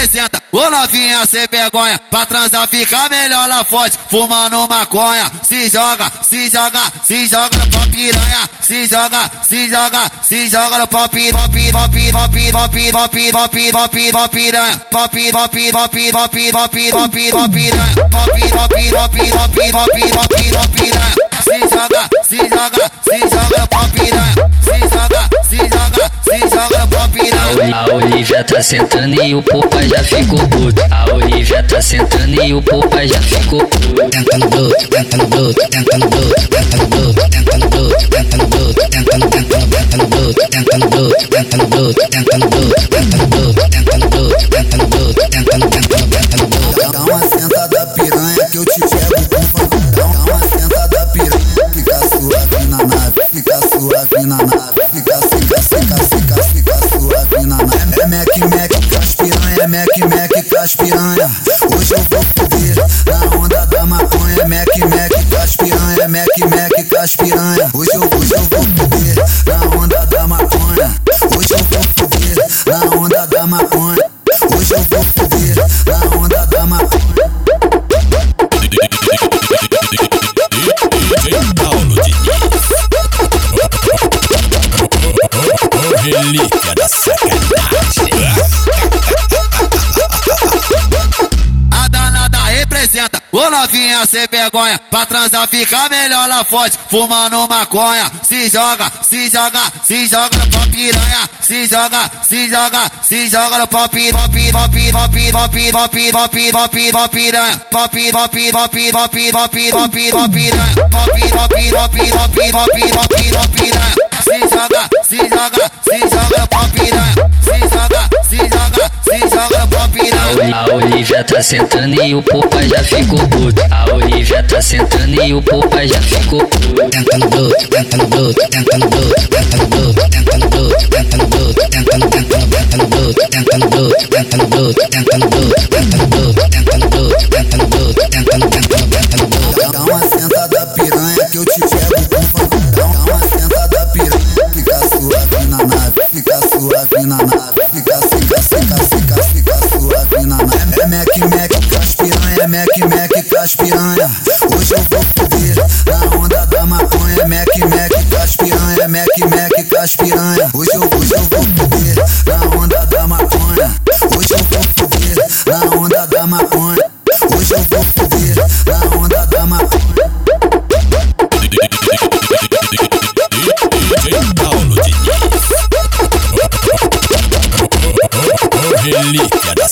representa. Ô novinha sem vergonha, pra transar fica melhor lá forte. Fumando maconha, se joga, se joga, se joga no pau piranha. Se joga, se joga, se joga no pau pi, pau pi, pau pi, pau pi, pau pi, pau pi, pau pi, pau pi, pau piranha. Pau pi, pau pi, pau pi, pau piranha. Pi, pau pi, pau pi, pau piranha. Se joga, se joga, Olivia tá sentando e o popa já ficou puto. A Olivia tá sentando e o popa já ficou puto. Tenta no bruto, tenta no bruto, tenta no bruto, tenta no bruto, tenta no bruto, tenta no bruto, tenta no tenta no tenta no bruto, tenta no bruto, tenta no bruto, tenta no bruto, tenta no bruto, tenta no bruto, tenta no bruto, tenta no tenta no tenta no bruto. Dá uma sentada piranha que eu te pego com. Dá uma sentada piranha, fica suave na nave, fica suave na nave, Mac, Mac, com. Hoje eu vou foder na onda da maconha, Mac, Mac, com Mac, Mac, vergonha. Pra transar fica melhor lá forte, fumando maconha. Se joga, se joga, se joga no pau piranha. Se joga, se joga, se joga no pau piranha. Pop, pop, pop, pop, pop, pop, pop, pop piranha. Pop, pop, pop, pop, pop, pop, pop piranha. Pop, pop, pop, pop, pop, pop. A Olivia tá sentando e o popa já ficou puto. A Olivia tá sentando e o popa já ficou puto. Tenta no bruto, tenta no bruto, tenta no bruto, bruto, Mac, Mac, com. Hoje eu vou foder na onda da maconha, Mac, Mac, com Mac, Mac, com. Hoje eu, hoje eu vou foder na onda da maconha. Hoje eu vou foder na onda da maconha. Hoje eu vou foder na onda da maconha. Relíquia da